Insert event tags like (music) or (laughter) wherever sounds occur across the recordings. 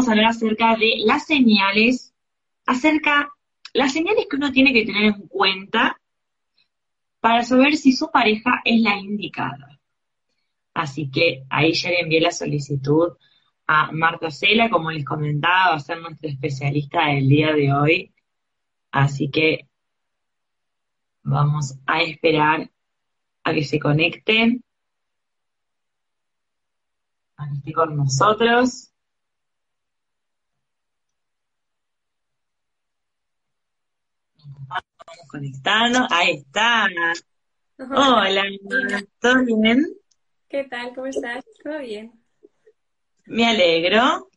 Vamos a hablar acerca de las señales, acerca las señales que uno tiene que tener en cuenta para saber si su pareja es la indicada. Así que ahí ya le envié la solicitud a Marta Cela, como les comentaba, va a ser nuestra especialista del día de hoy. Así que vamos a esperar a que se conecte, a con nosotros. Vamos conectando, ahí está. Hola, ¿todo bien? ¿Qué tal? ¿Cómo estás? ¿Todo bien? Me alegro.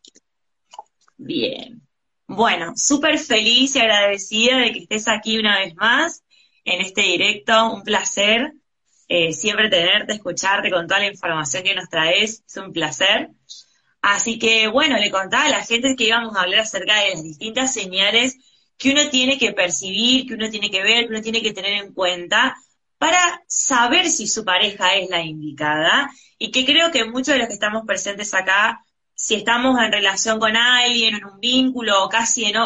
Bien. Bueno, súper feliz y agradecida de que estés aquí una vez más en este directo. Un placer eh, siempre tenerte, escucharte con toda la información que nos traes. Es un placer. Así que, bueno, le contaba a la gente que íbamos a hablar acerca de las distintas señales que uno tiene que percibir, que uno tiene que ver, que uno tiene que tener en cuenta para saber si su pareja es la indicada y que creo que muchos de los que estamos presentes acá, si estamos en relación con alguien, en un vínculo o casi en,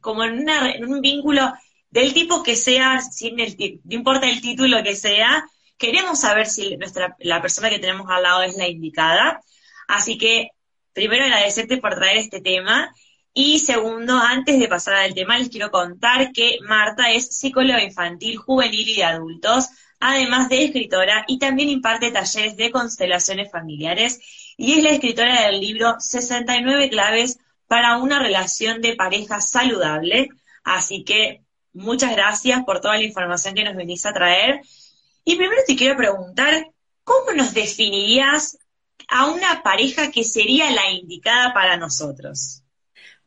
como en, un vínculo del tipo que sea, sin el, no importa el título que sea, queremos saber si nuestra, la persona que tenemos al lado es la indicada. Así que primero agradecerte por traer este tema y segundo, antes de pasar al tema, les quiero contar que Marta es psicóloga infantil, juvenil y de adultos, además de escritora y también imparte talleres de constelaciones familiares y es la escritora del libro 69 claves para una relación de pareja saludable. Así que muchas gracias por toda la información que nos venís a traer. Y primero te quiero preguntar, ¿cómo nos definirías a una pareja que sería la indicada para nosotros?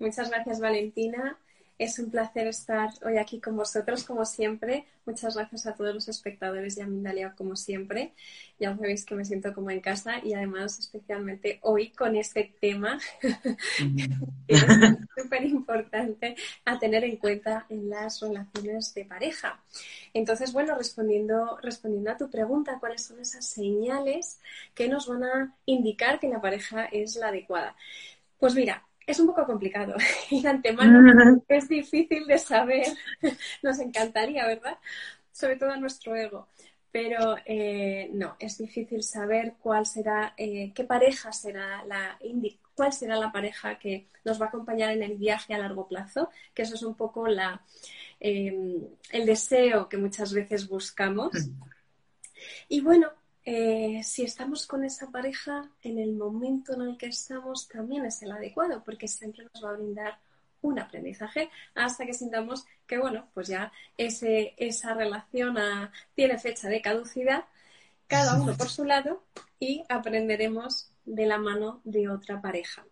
Muchas gracias, Valentina. Es un placer estar hoy aquí con vosotros, como siempre. Muchas gracias a todos los espectadores y a Mindalia, como siempre. Ya sabéis que me siento como en casa y además, especialmente hoy, con este tema, es súper importante a tener en cuenta en las relaciones de pareja. Entonces, bueno, respondiendo, respondiendo a tu pregunta, ¿cuáles son esas señales que nos van a indicar que la pareja es la adecuada? Pues mira, es un poco complicado (laughs) y de antemano es difícil de saber. (laughs) Nos encantaría, ¿verdad? Sobre todo a nuestro ego. Pero eh, no, es difícil saber cuál será, eh, qué pareja será la cuál será la pareja que nos va a acompañar en el viaje a largo plazo, que eso es un poco la, em, el deseo que muchas veces buscamos. Mm. Y bueno, eh, si estamos con esa pareja, en el momento en el que estamos también es el adecuado, porque siempre nos va a brindar un aprendizaje hasta que sintamos que, bueno, pues ya esa relación tiene fecha de caducidad, cada uno por su lado, y aprenderemos de la mano de otra pareja.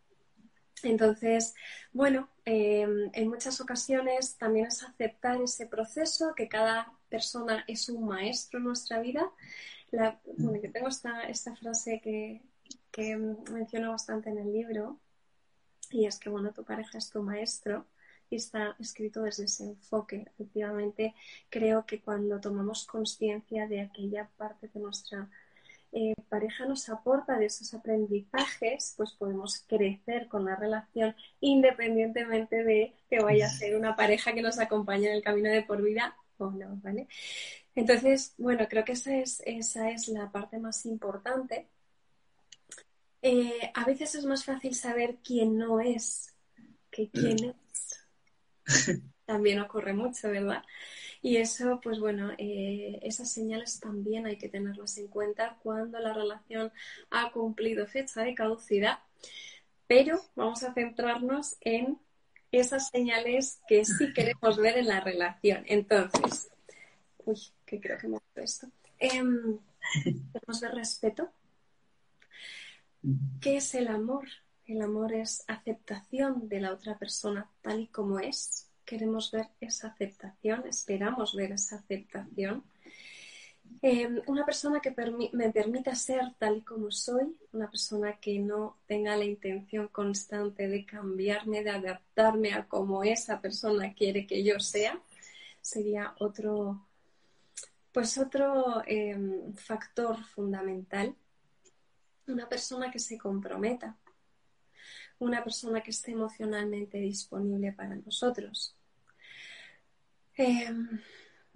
Entonces, bueno, em, en muchas ocasiones también es aceptar ese proceso, que cada persona es un maestro en nuestra vida bueno, que tengo esta, esta frase que, que menciono bastante en el libro, y es que, bueno, tu pareja es tu maestro y está escrito desde ese enfoque. Efectivamente, creo que cuando tomamos conciencia de aquella parte de nuestra eh, pareja nos aporta de esos aprendizajes, pues podemos crecer con la relación independientemente de que vaya a ser una pareja que nos acompañe en el camino de por vida o no, ¿vale? Entonces, bueno, creo que esa es, esa es la parte más importante. Eh, a veces es más fácil saber quién no es que quién (clears throat) es. También ocurre mucho, ¿verdad? Y eso, pues bueno, eh, esas señales también hay que tenerlas en cuenta cuando la relación ha cumplido fecha de caducidad. Pero vamos a centrarnos en esas señales que sí queremos ver en la relación. Entonces, uy, que creo que me ha esto. Em, queremos ver respeto. ¿Qué es el amor? El amor es aceptación de la otra persona tal y como es. Queremos ver esa aceptación, esperamos ver esa aceptación. Em, una persona que me permita ser tal y como soy, una persona que no tenga la intención constante de cambiarme, de adaptarme a como esa persona quiere que yo sea, sería otro, pues otro em, factor fundamental. Una persona que se comprometa, una persona que esté emocionalmente disponible para nosotros. Em,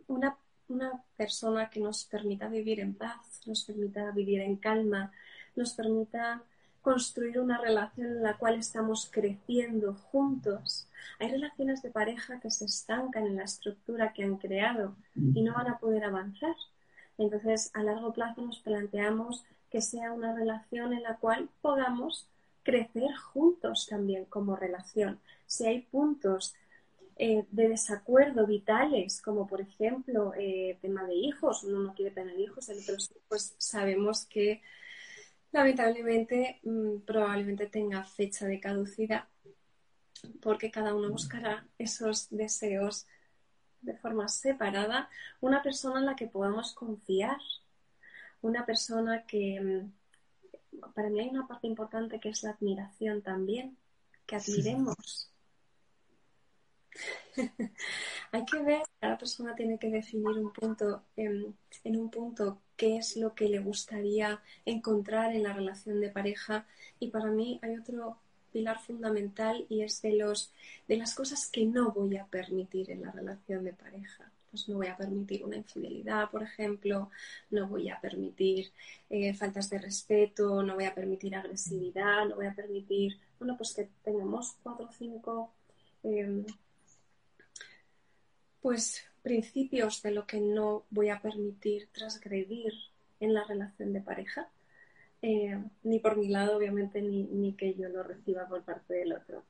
una una persona que nos permita vivir en paz, nos permita vivir en calma, nos permita construir una relación en la cual estamos creciendo juntos. Hay relaciones de pareja que se estancan en la estructura que han creado y no van a poder avanzar. Entonces, a largo plazo nos planteamos que sea una relación en la cual podamos crecer juntos también como relación. Si hay puntos eh, de desacuerdo vitales, como por ejemplo eh, tema de hijos, uno no quiere tener hijos, el otro pues sabemos que lamentablemente mm, probablemente tenga fecha de caducidad porque cada uno buscará esos deseos de forma separada, una persona en la que podamos confiar, una persona que, mm, para mí hay una parte importante que es la admiración también, que admiremos (laughs) Hay que ver, cada persona tiene que definir un punto, en, un punto qué es lo que le gustaría encontrar en la relación de pareja. Y para mí hay otro pilar fundamental y es de los de las cosas que no voy a permitir en la relación de pareja. Pues no voy a permitir una infidelidad, por ejemplo, no voy a permitir eh, faltas de respeto, no voy a permitir agresividad, no voy a permitir, bueno, pues que tengamos cuatro o cinco em, pues principios de lo que no voy a permitir transgredir en la relación de pareja, eh, ni por mi lado, obviamente, ni, que yo lo reciba por parte del otro.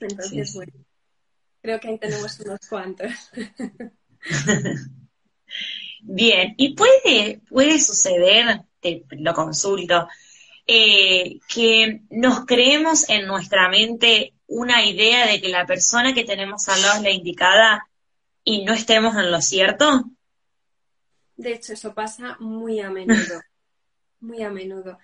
Entonces, bueno, creo que ahí tenemos unos cuantos. (laughs) Bien, y puede, puede suceder, te lo consulto, eh, que nos creemos en nuestra mente una idea de que la persona que tenemos al lado es la indicada y no estemos en lo cierto? De hecho, eso pasa muy a menudo, (laughs) muy a menudo.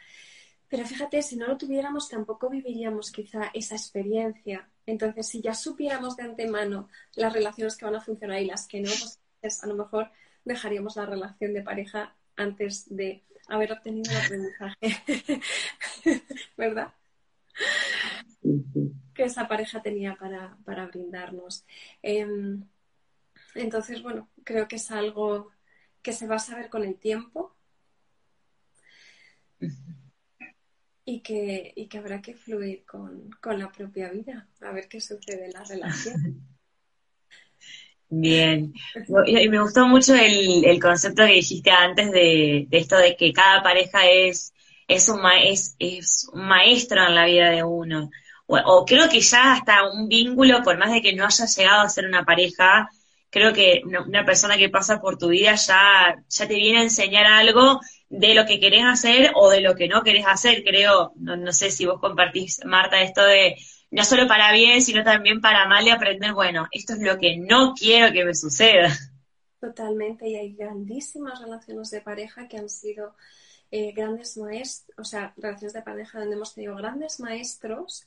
Pero fíjate, si no lo tuviéramos, tampoco viviríamos quizá esa experiencia. Entonces, si ya supiéramos de antemano las relaciones que van a funcionar y las que no, pues a lo mejor dejaríamos la relación de pareja antes de haber obtenido el aprendizaje. (laughs) ¿Verdad? Que esa pareja tenía para, para brindarnos. Em, entonces, bueno, creo que es algo que se va a saber con el tiempo y que, y que habrá que fluir con, la propia vida, a ver qué sucede en la relación. Bien, y me gustó mucho el, concepto que dijiste antes de, esto de que cada pareja es, es, un es, es un maestro en la vida de uno. O, o, creo que ya hasta un vínculo, por más de que no haya llegado a ser una pareja, creo que una persona que pasa por tu vida ya, ya te viene a enseñar algo de lo que querés hacer o de lo que no querés hacer, creo, no, sé si vos compartís, Marta, esto de no solo para bien, sino también para mal y aprender, bueno, esto es lo que no quiero que me suceda. Totalmente, y hay grandísimas relaciones de pareja que han sido eh, grandes maestros, o sea, relaciones de pareja donde hemos tenido grandes maestros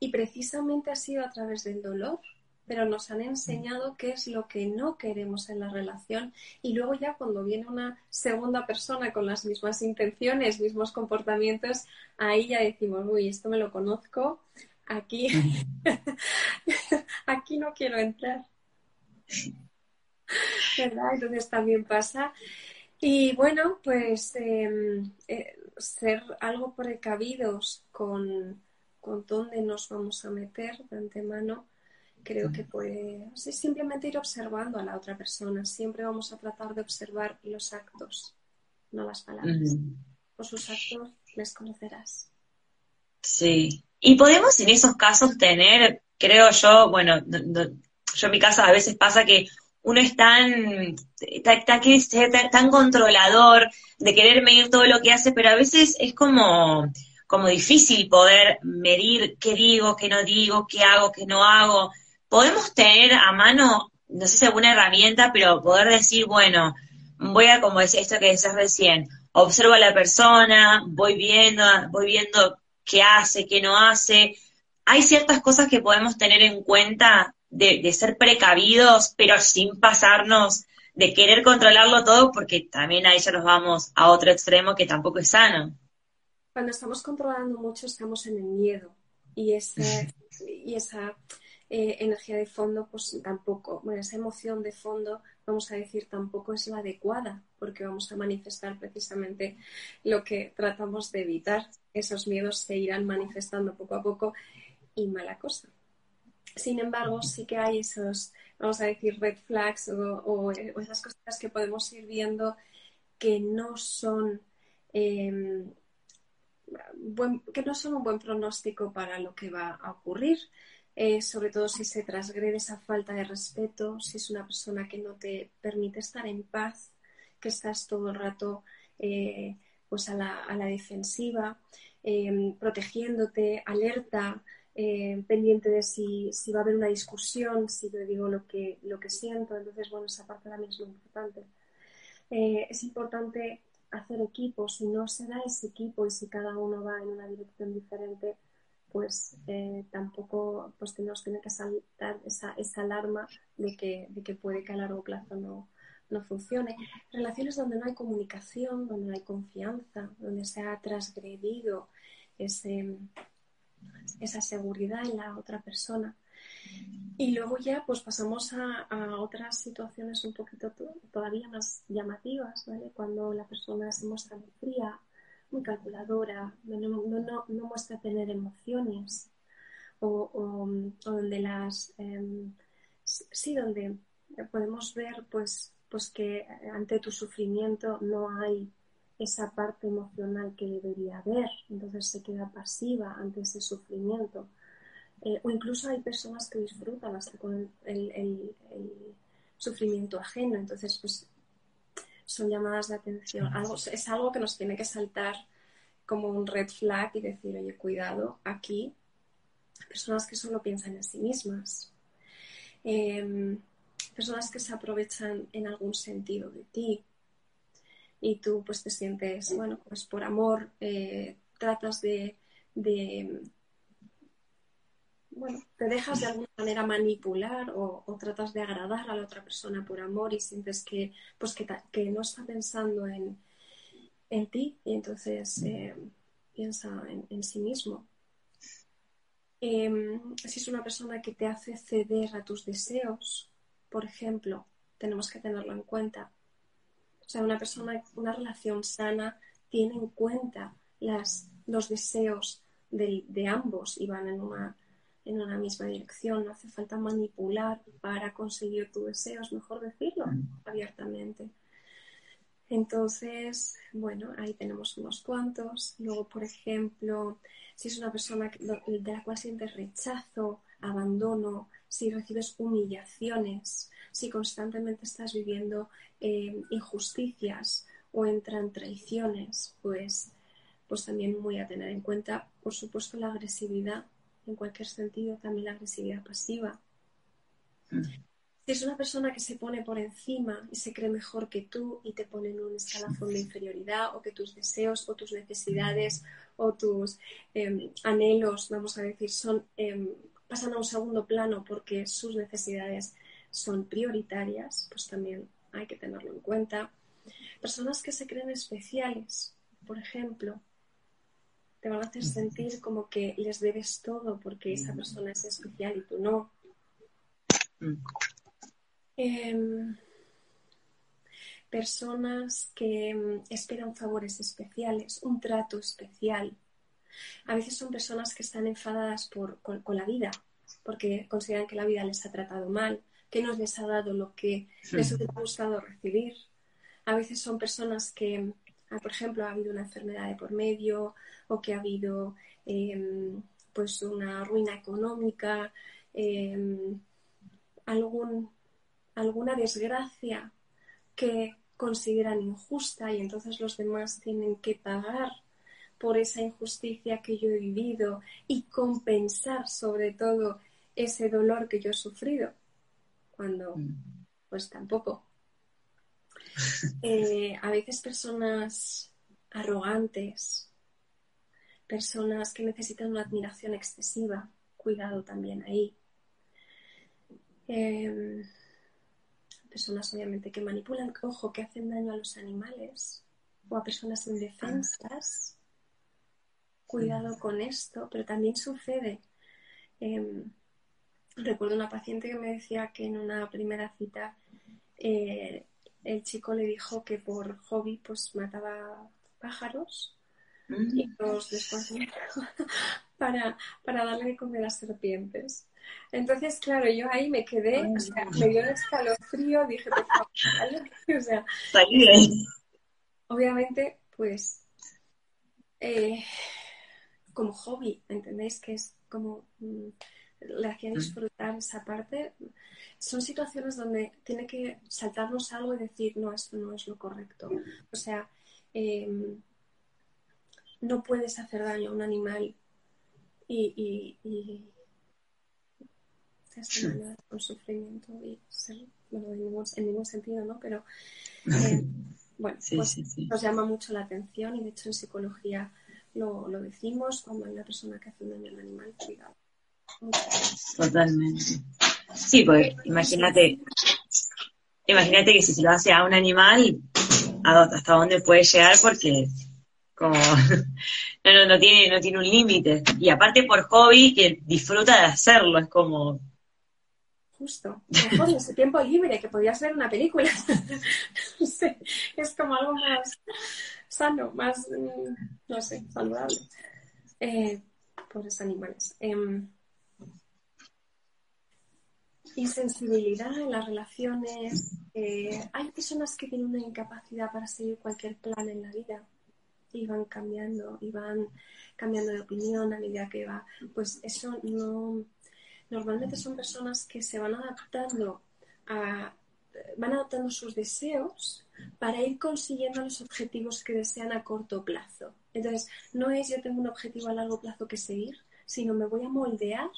y precisamente ha sido a través del dolor pero nos han enseñado qué es lo que no queremos en la relación y luego ya cuando viene una segunda persona con las mismas intenciones, mismos comportamientos, ahí ya decimos, uy, esto me lo conozco, aquí, (laughs) aquí no quiero entrar. ¿Verdad? Entonces también pasa. Y bueno, pues em, eh, ser algo precavidos con, con dónde nos vamos a meter de antemano creo que puede simplemente ir observando a la otra persona. Siempre vamos a tratar de observar los actos, no las palabras. Por sus actos les conocerás. Sí. Y podemos en esos casos tener creo yo, bueno, yo en mi casa a veces pasa que uno es tan, tan, tan, controlador de querer medir todo lo que hace, pero a veces es como, como difícil poder medir qué digo, qué no digo, qué hago, qué no hago. Podemos tener a mano, no sé si alguna herramienta, pero poder decir, bueno, voy a, como decía esto que decías recién, observo a la persona, voy viendo, voy viendo qué hace, qué no hace. Hay ciertas cosas que podemos tener en cuenta de, ser precavidos, pero sin pasarnos de querer controlarlo todo, porque también ahí ya nos vamos a otro extremo que tampoco es sano. Cuando estamos controlando mucho, estamos en el miedo y, ese, (laughs) y esa eh, energía de fondo, pues tampoco, bueno, esa emoción de fondo, vamos a decir, tampoco es la adecuada, porque vamos a manifestar precisamente lo que tratamos de evitar. Esos miedos se irán manifestando poco a poco y mala cosa. Sin embargo, sí que hay esos, vamos a decir, red flags o, esas cosas que podemos ir viendo que no son em, que no son un buen pronóstico para lo que va a ocurrir, eh, sobre todo si se transgrede esa falta de respeto, si es una persona que no te permite estar en paz, que estás todo el rato eh, pues a la, a la defensiva, em, protegiéndote, alerta, eh, pendiente de si, si, va a haber una discusión, si le digo lo que, lo que siento. Entonces, bueno, esa parte también es muy importante. Eh, es importante hacer equipo. Si no se da ese equipo y si cada uno va en una dirección diferente, pues eh, tampoco pues tenemos que saltar esa, esa alarma de que, de que puede que a largo plazo no, no funcione. Relaciones donde no hay comunicación, donde no hay confianza, donde se ha transgredido ese, esa seguridad en la otra persona. Y luego ya pues pasamos a, otras situaciones un poquito todavía más llamativas, ¿vale? Cuando la persona se muestra fría, muy calculadora, no, muestra tener emociones o, donde las... Em, sí, donde podemos ver pues, pues que ante tu sufrimiento no hay esa parte emocional que debería haber, entonces se queda pasiva ante ese sufrimiento. Eh, o incluso hay personas que disfrutan hasta con el, sufrimiento ajeno, entonces pues son llamadas de atención. Algo, es algo que nos tiene que saltar como un red flag y decir, oye, cuidado, aquí personas que solo piensan en sí mismas, em, personas que se aprovechan en algún sentido de ti, y tú pues te sientes, bueno, pues por amor eh, tratas de, bueno, te dejas de alguna manera manipular o, tratas de agradar a la otra persona por amor y sientes que, pues que, que no está pensando en, en, ti y entonces eh, piensa en, sí mismo. Em, si es una persona que te hace ceder a tus deseos, por ejemplo, tenemos que tenerlo en cuenta. O sea, una persona, una relación sana tiene en cuenta las, los deseos de, de ambos y van en una, en una misma dirección. No hace falta manipular para conseguir tu deseo, es mejor decirlo abiertamente. Entonces, bueno, ahí tenemos unos cuantos. Luego, por ejemplo, si es una persona de la cual sientes rechazo, abandono, si recibes humillaciones, si constantemente estás viviendo eh, injusticias o entran traiciones, pues, pues también muy a tener en cuenta, por supuesto, la agresividad, en cualquier sentido, también la agresividad pasiva. Mm. Si es una persona que se pone por encima y se cree mejor que tú y te pone en un escalafón de inferioridad o que tus deseos o tus necesidades o tus em, anhelos, vamos a decir, son em, pasan a un segundo plano porque sus necesidades son prioritarias, pues también hay que tenerlo en cuenta. Personas que se creen especiales, por ejemplo, te van a hacer sentir como que les debes todo porque esa persona es especial y tú no. Em, personas que em, esperan favores especiales, un trato especial, a veces son personas que están enfadadas por, con, la vida, porque consideran que la vida les ha tratado mal, que no les ha dado lo que les hubiera gustado recibir. A veces son personas que, ah, por ejemplo, ha habido una enfermedad de por medio o que ha habido em, pues una ruina económica em, algún, alguna desgracia que consideran injusta y entonces los demás tienen que pagar por esa injusticia que yo he vivido y compensar sobre todo ese dolor que yo he sufrido, cuando mm. pues tampoco. Eh, a veces personas arrogantes, personas que necesitan una admiración excesiva, cuidado también ahí. Em, personas obviamente que manipulan, ojo, que hacen daño a los animales o a personas indefensas. Cuidado con esto, pero también sucede. Em, recuerdo una paciente que me decía que en una primera cita eh, el chico le dijo que por hobby pues mataba pájaros y mm. los desconocía (laughs) para, para darle de comer a serpientes. Entonces, claro, yo ahí me quedé, o sea, me dio un escalofrío, dije, por favor, (laughs) o sea, obviamente, pues, eh, como hobby, ¿entendéis? Que es como, mm, le hacía mm. disfrutar esa parte. Son situaciones donde tiene que saltarnos algo y decir, no, esto no es lo correcto. O sea, em, no puedes hacer daño a un animal y, y con sufrimiento y ser, bueno, en ningún, sentido, ¿no? Pero (laughs) eh, bueno, pues nos llama mucho la atención y de hecho en psicología lo, lo decimos cuando hay una persona que hace un daño al animal, cuidado. Totalmente. Sí, pues imagínate, imagínate que si se lo hace a un animal, hasta dónde puede llegar porque como (laughs) no, no, no tiene, no tiene un límite. Y aparte por hobby que disfruta de hacerlo, es como justo. Mejor ese tiempo libre, que podías ver una película. (laughs) no sé, es como algo más sano, más, mm, no sé, saludable. Eh, pobres animales. Eh, insensibilidad en las relaciones. Eh, hay personas que tienen una incapacidad para seguir cualquier plan en la vida y van cambiando y van cambiando de opinión a medida que va. Pues eso no, normalmente son personas que se van adaptando a, van adaptando sus deseos para ir consiguiendo los objetivos que desean a corto plazo. Entonces, no es yo tengo un objetivo a largo plazo que seguir, sino me voy a moldear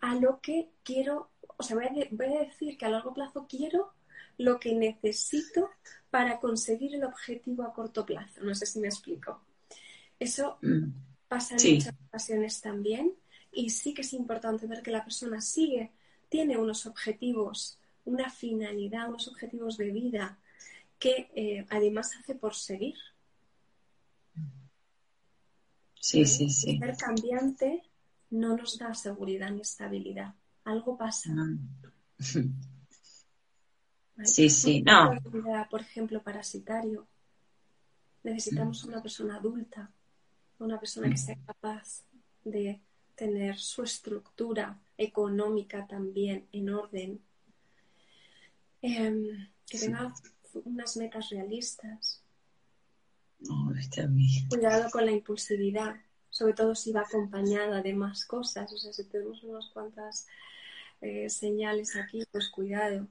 a lo que quiero, o sea, voy a, decir que a largo plazo quiero lo que necesito para conseguir el objetivo a corto plazo. No sé si me explico. Eso mm. pasa en muchas ocasiones también y sí que es importante ver que la persona sigue, tiene unos objetivos, una finalidad, unos objetivos de vida que eh, además hace por seguir. Sí, sí, sí. Ser cambiante no nos da seguridad ni estabilidad. Algo pasa. (laughs) Sí, sí, no. Por ejemplo, parasitario. Necesitamos mm. una persona adulta, una persona que mm. sea capaz de tener su estructura económica también en orden, em, que tenga unas metas realistas. Cuidado con la impulsividad, sobre todo si va acompañada de más cosas. O sea, si tenemos unas cuantas eh, señales aquí, pues cuidado.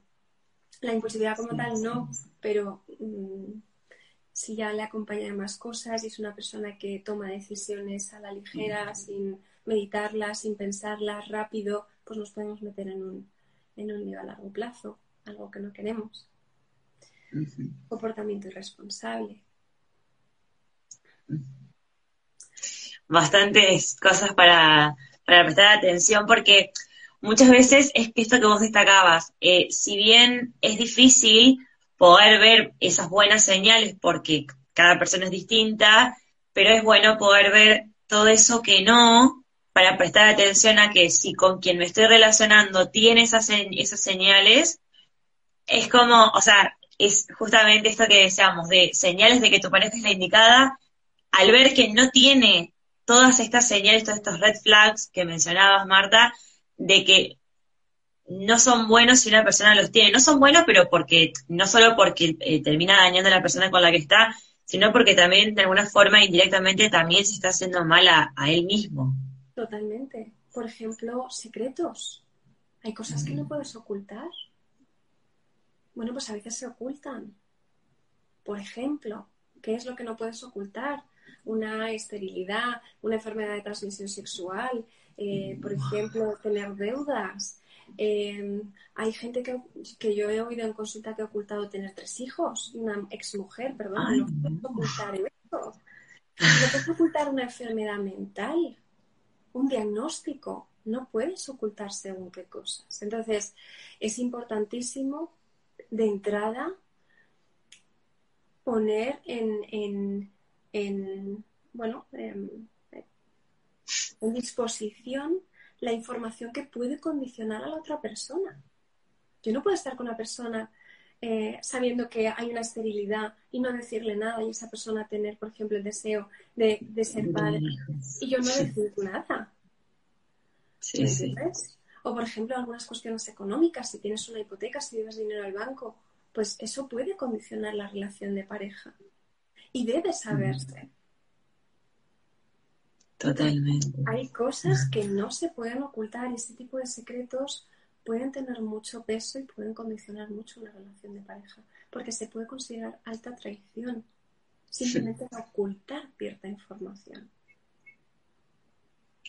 La impulsividad como tal no, pero mm, si ya le acompaña de más cosas y es una persona que toma decisiones a la ligera, sin meditarlas, sin pensarlas rápido, pues nos podemos meter en un, en un lío a largo plazo, algo que no queremos. Comportamiento irresponsable. Bastantes cosas para, para prestar atención porque muchas veces es esto que vos destacabas, eh, si bien es difícil poder ver esas buenas señales porque cada persona es distinta, pero es bueno poder ver todo eso que no para prestar atención a que si con quien me estoy relacionando tiene esas, esas señales, es como, o sea, es justamente esto que deseamos, de señales de que tu pareja es la indicada, al ver que no tiene todas estas señales, todos estos red flags que mencionabas, Marta, de que no son buenos si una persona los tiene. No son buenos, pero porque, no solo porque eh, termina dañando a la persona con la que está, sino porque también de alguna forma indirectamente también se está haciendo mal a él mismo. Totalmente. Por ejemplo, secretos. Hay cosas que no puedes ocultar. Bueno, pues a veces se ocultan. Por ejemplo, ¿qué es lo que no puedes ocultar? Una esterilidad, una enfermedad de transmisión sexual, eh, por ejemplo, tener deudas. Eh, hay gente que, que, yo he oído en consulta que ha ocultado tener tres hijos, una exmujer, perdón, no puedes ocultar eso. No puedes ocultar una enfermedad mental, un diagnóstico, no puedes ocultar según qué cosas. Entonces, es importantísimo de entrada poner en, en, bueno, en, disposición la información que puede condicionar a la otra persona. Yo no puedo estar con una persona eh, sabiendo que hay una esterilidad y no decirle nada y esa persona tener, por ejemplo, el deseo de, de ser padre y yo no decir nada. Sí, sí. O, por ejemplo, algunas cuestiones económicas, si tienes una hipoteca, si debes dinero al banco, pues eso puede condicionar la relación de pareja. Y debe saberse. Totalmente. Hay cosas que no se pueden ocultar y ese tipo de secretos pueden tener mucho peso y pueden condicionar mucho una relación de pareja, porque se puede considerar alta traición simplemente ocultar cierta información.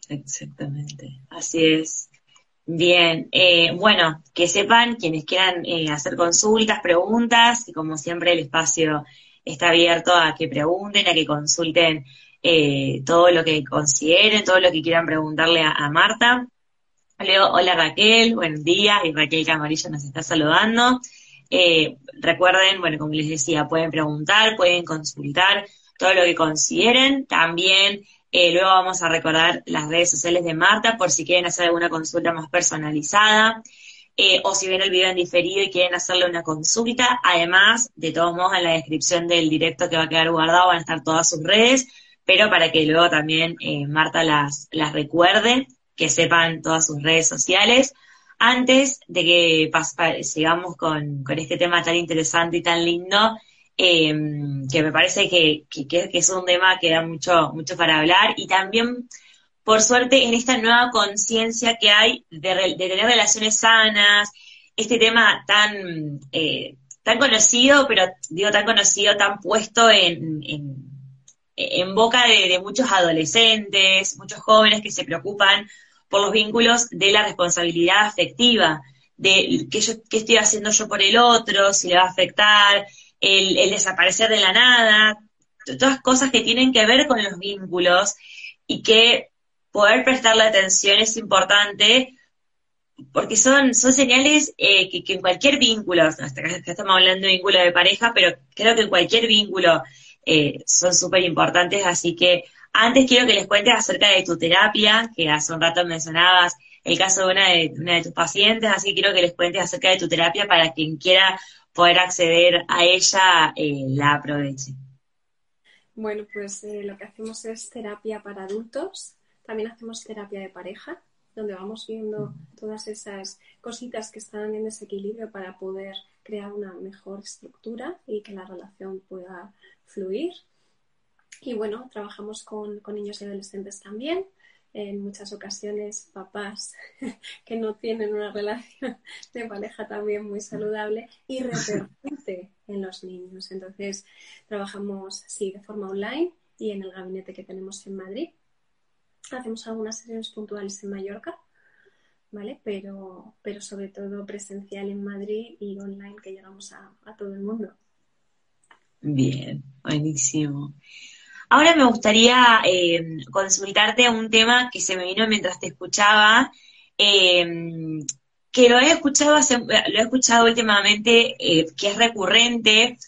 Exactamente, así es. Bien, eh, bueno, que sepan quienes quieran eh, hacer consultas, preguntas, y como siempre el espacio está abierto a que pregunten, a que consulten eh, todo lo que consideren, todo lo que quieran preguntarle a, Marta. Leo, hola Raquel, buen día, y Raquel Camarillo nos está saludando. recuerden, bueno, como les decía, pueden preguntar, pueden consultar todo lo que consideren. También eh, luego vamos a recordar las redes sociales de Marta por si quieren hacer alguna consulta más personalizada. Eh, o si ven el video en diferido y quieren hacerle una consulta. Además, de todos modos, en la descripción del directo que va a quedar guardado van a estar todas sus redes, pero para que luego también eh, Marta las, las recuerde, que sepan todas sus redes sociales. Antes de que sigamos con, con este tema tan interesante y tan lindo, Em, que me parece que, es un tema que da mucho, mucho para hablar y también, por suerte, en esta nueva conciencia que hay de, tener relaciones sanas, este tema tan, eh, tan conocido, pero digo tan conocido, tan puesto en, boca de, muchos adolescentes, muchos jóvenes que se preocupan por los vínculos de la responsabilidad afectiva, de qué, yo, qué estoy haciendo yo por el otro, si le va a afectar, el, desaparecer de la nada, todas cosas que tienen que ver con los vínculos y que poder prestarle atención es importante porque son, son señales eh, que, en cualquier vínculo, hasta acá estamos hablando de vínculo de pareja, pero creo que en cualquier vínculo eh, son súper importantes, así que antes quiero que les cuentes acerca de tu terapia, que hace un rato mencionabas el caso de una de, una de tus pacientes, así que quiero que les cuentes acerca de tu terapia para quien quiera poder acceder a ella eh, la aproveche. Bueno, pues eh, lo que hacemos es terapia para adultos, también hacemos terapia de pareja, donde vamos viendo todas esas cositas que están en desequilibrio para poder crear una mejor estructura y que la relación pueda fluir. Y bueno, trabajamos con, con niños y adolescentes también en muchas ocasiones papás (laughs) que no tienen una relación de pareja también muy saludable y repercute en los niños. Entonces, trabajamos, sí, de forma online y en el gabinete que tenemos en Madrid. Hacemos algunas sesiones puntuales en Mallorca, ¿vale? Pero, pero sobre todo presencial en Madrid y online que llegamos a, a todo el mundo. Bien, buenísimo. Ahora me gustaría eh, consultarte un tema que se me vino mientras te escuchaba, eh, que lo he escuchado, lo he escuchado últimamente, eh, que es recurrente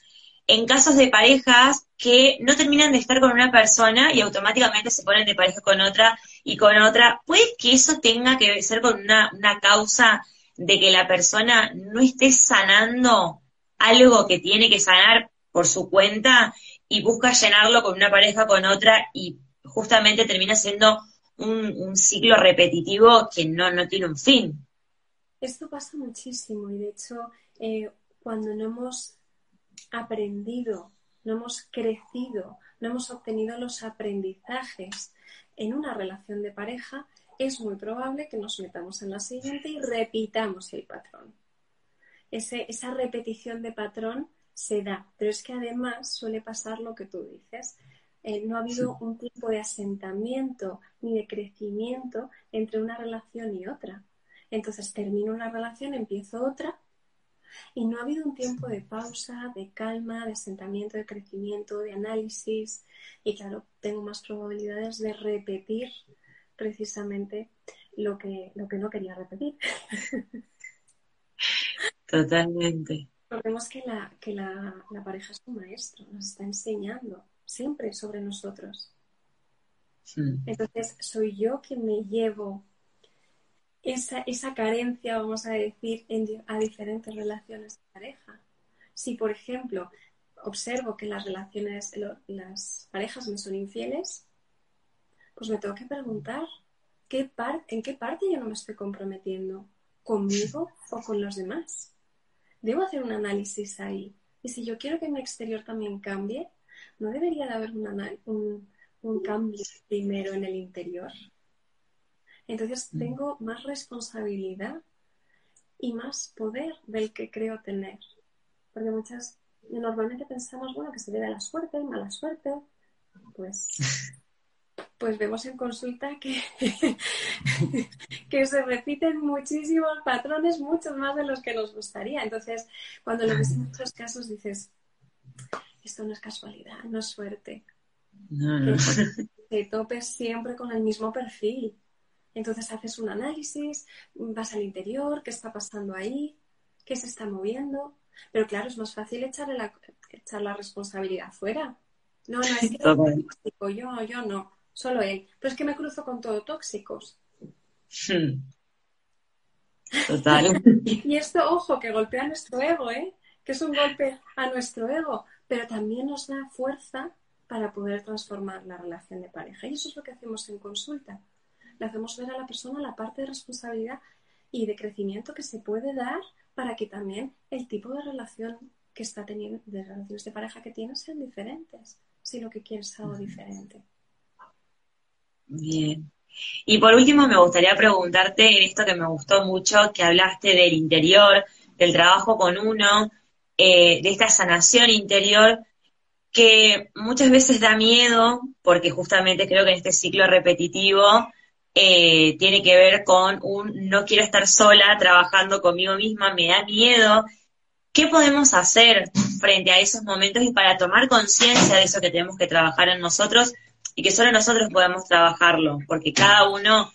en casos de parejas que no terminan de estar con una persona y automáticamente se ponen de pareja con otra y con otra. ¿Puede que eso tenga que ser con una, una causa de que la persona no esté sanando algo que tiene que sanar por su cuenta y busca llenarlo con una pareja, con otra, y justamente termina siendo un, ciclo repetitivo que no, no tiene un fin. Esto pasa muchísimo y de hecho eh, cuando no hemos aprendido, no hemos crecido, no hemos obtenido los aprendizajes en una relación de pareja, es muy probable que nos metamos en la siguiente y repitamos el patrón. esa repetición de patrón se da, pero es que además suele pasar lo que tú dices. Eh, no ha habido un tiempo de asentamiento ni de crecimiento entre una relación y otra. Entonces termino una relación, empiezo otra y no ha habido un tiempo de pausa, de calma, de asentamiento, de crecimiento, de análisis y claro, tengo más probabilidades de repetir precisamente lo que, lo que no quería repetir. (laughs) Totalmente. Vemos que, la, que la, pareja es un maestro, nos está enseñando siempre sobre nosotros. Entonces, soy yo quien me llevo esa, esa carencia, vamos a decir, a diferentes relaciones de pareja. Si, por ejemplo, observo que las relaciones, las parejas me son infieles, pues me tengo que preguntar ¿qué en qué parte yo no me estoy comprometiendo, conmigo o con los demás. Debo hacer un análisis ahí. Y si yo quiero que mi exterior también cambie, ¿no debería de haber un, un cambio primero en el interior? Entonces mm. tengo más responsabilidad y más poder del que creo tener. Porque muchas, normalmente pensamos, bueno, que se debe a la suerte, mala suerte. Pues, (laughs) pues vemos en consulta que, (laughs) que se repiten muchísimos patrones, muchos más de los que nos gustaría. Entonces, cuando lo ves en otros casos, dices, esto no es casualidad, no es suerte. No, Que te topes siempre con el mismo perfil. Entonces haces un análisis, vas al interior, qué está pasando ahí, qué se está moviendo. Pero claro, es más fácil echarle la, echar la responsabilidad fuera. No, no, es que (laughs) yo, yo no, solo él. Pero es que me cruzo con todo tóxicos. Hmm. Total. (laughs) y esto, ojo, que golpea nuestro ego, ¿eh? Que es un golpe a nuestro ego, pero también nos da fuerza para poder transformar la relación de pareja. Y eso es lo que hacemos en consulta le hacemos ver a la persona la parte de responsabilidad y de crecimiento que se puede dar para que también el tipo de relación que está teniendo, de relaciones de pareja que tiene sean diferentes, si lo que quieres es algo diferente. Bien. Y por último, me gustaría preguntarte en esto que me gustó mucho, que hablaste del interior, del trabajo con uno, eh, de esta sanación interior, que muchas veces da miedo, porque justamente creo que en este ciclo repetitivo eh, tiene que ver con un no quiero estar sola trabajando conmigo misma, me da miedo. ¿Qué podemos hacer frente a esos momentos y para tomar conciencia de eso que tenemos que trabajar en nosotros y que solo nosotros podemos trabajarlo? Porque cada uno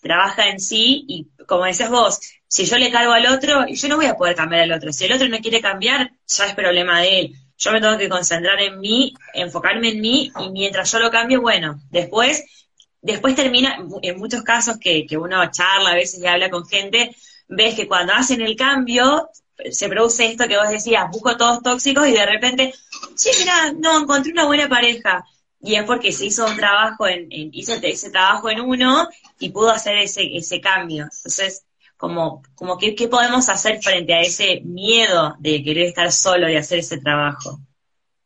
trabaja en sí y como decías vos, si yo le cargo al otro, yo no voy a poder cambiar al otro. Si el otro no quiere cambiar, ya es problema de él. Yo me tengo que concentrar en mí, enfocarme en mí y mientras yo lo cambio, bueno, después después termina, en muchos casos que, que uno charla a veces y habla con gente, ves que cuando hacen el cambio, se produce esto que vos decías, busco todos tóxicos y de repente, sí, mira, no, encontré una buena pareja. Y es porque se hizo un trabajo en, hizo ese trabajo en uno y pudo hacer ese, ese cambio. Entonces, como, como que, ¿qué podemos hacer frente a ese miedo de querer estar solo y hacer ese trabajo?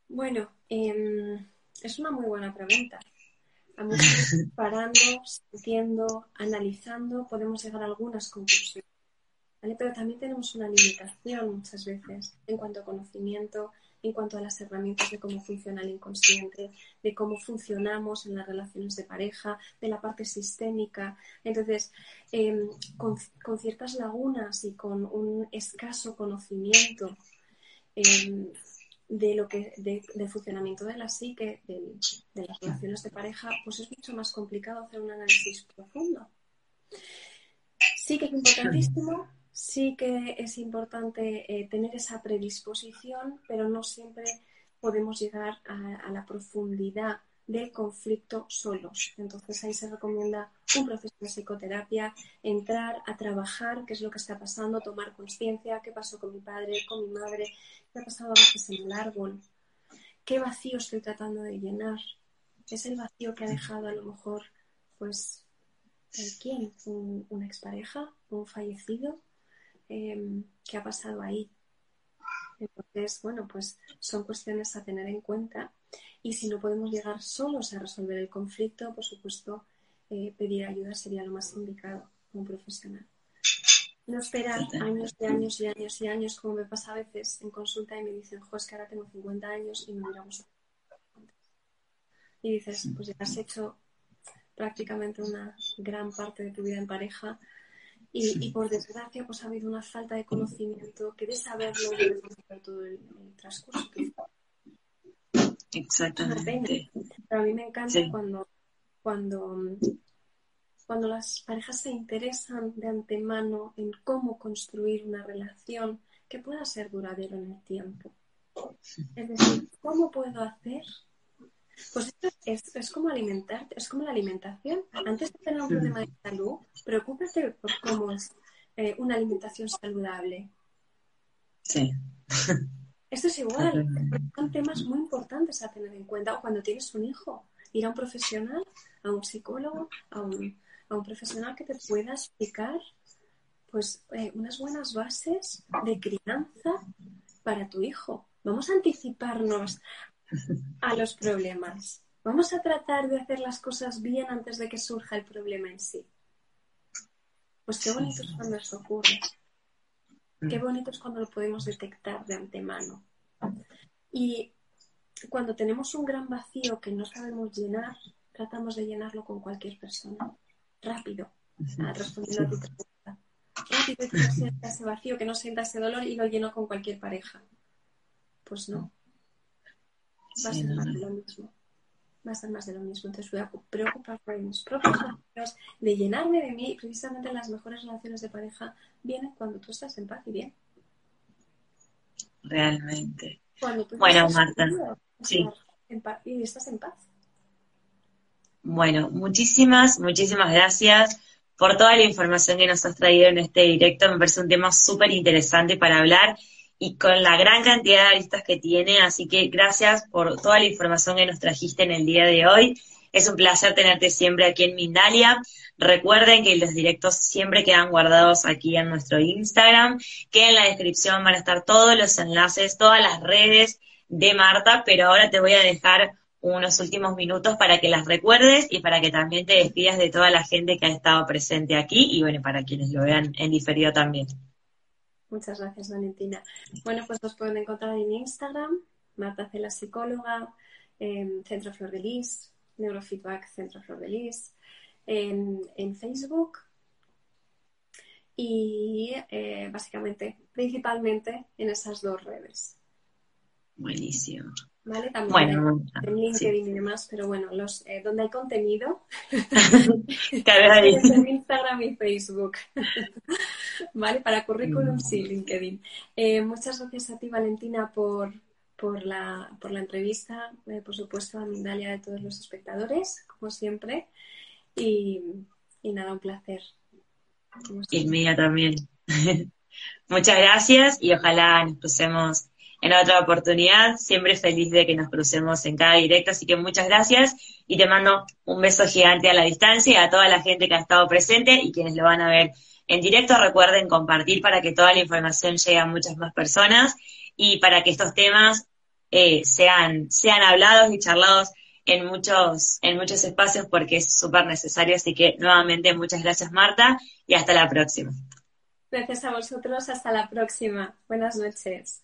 Bueno, em, es una muy buena pregunta. A (laughs) parando, sintiendo, analizando, podemos llegar a algunas conclusiones. Pero también tenemos una limitación muchas veces en cuanto a conocimiento, en cuanto a las herramientas de cómo funciona el inconsciente, de cómo funcionamos en las relaciones de pareja, de la parte sistémica. Entonces, em, con, ciertas lagunas y con un escaso conocimiento, em, de lo que del funcionamiento de la psique, de, las relaciones de pareja, pues es mucho más complicado hacer un análisis profundo. Sí que es importantísimo, sí que es importante eh, tener esa predisposición, pero no siempre podemos llegar a la profundidad del conflicto solos. Entonces ahí se recomienda un proceso de psicoterapia, entrar a trabajar qué es lo que está pasando, tomar conciencia, qué pasó con mi padre, con mi madre, qué ha pasado a veces en el árbol, qué vacío estoy tratando de llenar. Es el vacío que ha dejado a lo mejor, pues, ¿el quién? ¿Un, una expareja? ¿Un fallecido? Em, ¿Qué ha pasado ahí? Entonces, bueno, pues son cuestiones a tener en cuenta y si no podemos llegar solos a resolver el conflicto, por supuesto, eh, pedir ayuda sería lo más indicado como profesional. No esperar años y años y años y años, como me pasa a veces en consulta y me dicen, jo, es que ahora tengo 50 años y no miramos. Y dices, pues ya has hecho prácticamente una gran parte de tu vida en pareja y, por desgracia pues ha habido una falta de conocimiento que de saberlo de todo el, transcurso. Exactamente. Pero a mí me encanta cuando, cuando, cuando las parejas se interesan de antemano en cómo construir una relación que pueda ser duradero en el tiempo. Es decir, ¿cómo puedo hacer pues esto es, como alimentarte, es como la alimentación. Antes de tener un problema de salud, preocúpate por cómo es eh, una alimentación saludable. Sí. Esto es igual. Son temas muy importantes a tener en cuenta. O cuando tienes un hijo, ir a un profesional, a un psicólogo, a un, a un profesional que te pueda explicar pues eh, unas buenas bases de crianza para tu hijo. Vamos a anticiparnos a los problemas. Vamos a tratar de hacer las cosas bien antes de que surja el problema en sí. Pues qué bonito es cuando eso ocurre. Qué bonito es cuando lo podemos detectar de antemano. Y cuando tenemos un gran vacío que no sabemos llenar, tratamos de llenarlo con cualquier persona. Rápido. Ah, respondiendo a tu pregunta. Rápido que no sienta ese vacío, que no sienta ese dolor y lo lleno con cualquier pareja. Pues no va a ser más de lo mismo. Va a ser más de lo mismo. Entonces voy a preocuparme por mis propios de llenarme de mí. Precisamente las mejores relaciones de pareja vienen cuando tú estás en paz y bien. Realmente. bueno, Marta. sí. y estás en paz. Bueno, muchísimas, muchísimas gracias por toda la información que nos has traído en este directo. Me parece un tema súper interesante para hablar y con la gran cantidad de aristas que tiene. Así que gracias por toda la información que nos trajiste en el día de hoy. Es un placer tenerte siempre aquí en Mindalia. Recuerden que los directos siempre quedan guardados aquí en nuestro Instagram, que en la descripción van a estar todos los enlaces, todas las redes de Marta, pero ahora te voy a dejar unos últimos minutos para que las recuerdes y para que también te despidas de toda la gente que ha estado presente aquí y bueno, para quienes lo vean en diferido también. Muchas gracias, Valentina. Bueno, pues nos pueden encontrar en Instagram, Marta Cela Psicóloga, en Centro Flor de Lis, Neurofeedback Centro Flor de Lis, en, Facebook y eh, básicamente, principalmente en esas dos redes. Buenísimo. ¿Vale? También bueno, en LinkedIn y demás, pero bueno, los eh, donde hay contenido, (laughs) (laughs) en Instagram y Facebook. (laughs) ¿Vale? Para currículum, sí, LinkedIn. Eh, muchas gracias a ti, Valentina, por, por, la, por la entrevista, eh, por supuesto, a Mindalia de todos los espectadores, como siempre. Y, y nada, un placer. Y mía también. (laughs) Muchas gracias y ojalá nos crucemos en otra oportunidad. Siempre feliz de que nos crucemos en cada directo, así que muchas gracias y te mando un beso gigante a la distancia y a toda la gente que ha estado presente y quienes lo van a ver en directo. Recuerden compartir para que toda la información llegue a muchas más personas y para que estos temas eh, sean, sean hablados y charlados en muchos, en muchos espacios porque es súper necesario. Así que nuevamente muchas gracias Marta y hasta la próxima. Gracias a vosotros, hasta la próxima. Buenas noches.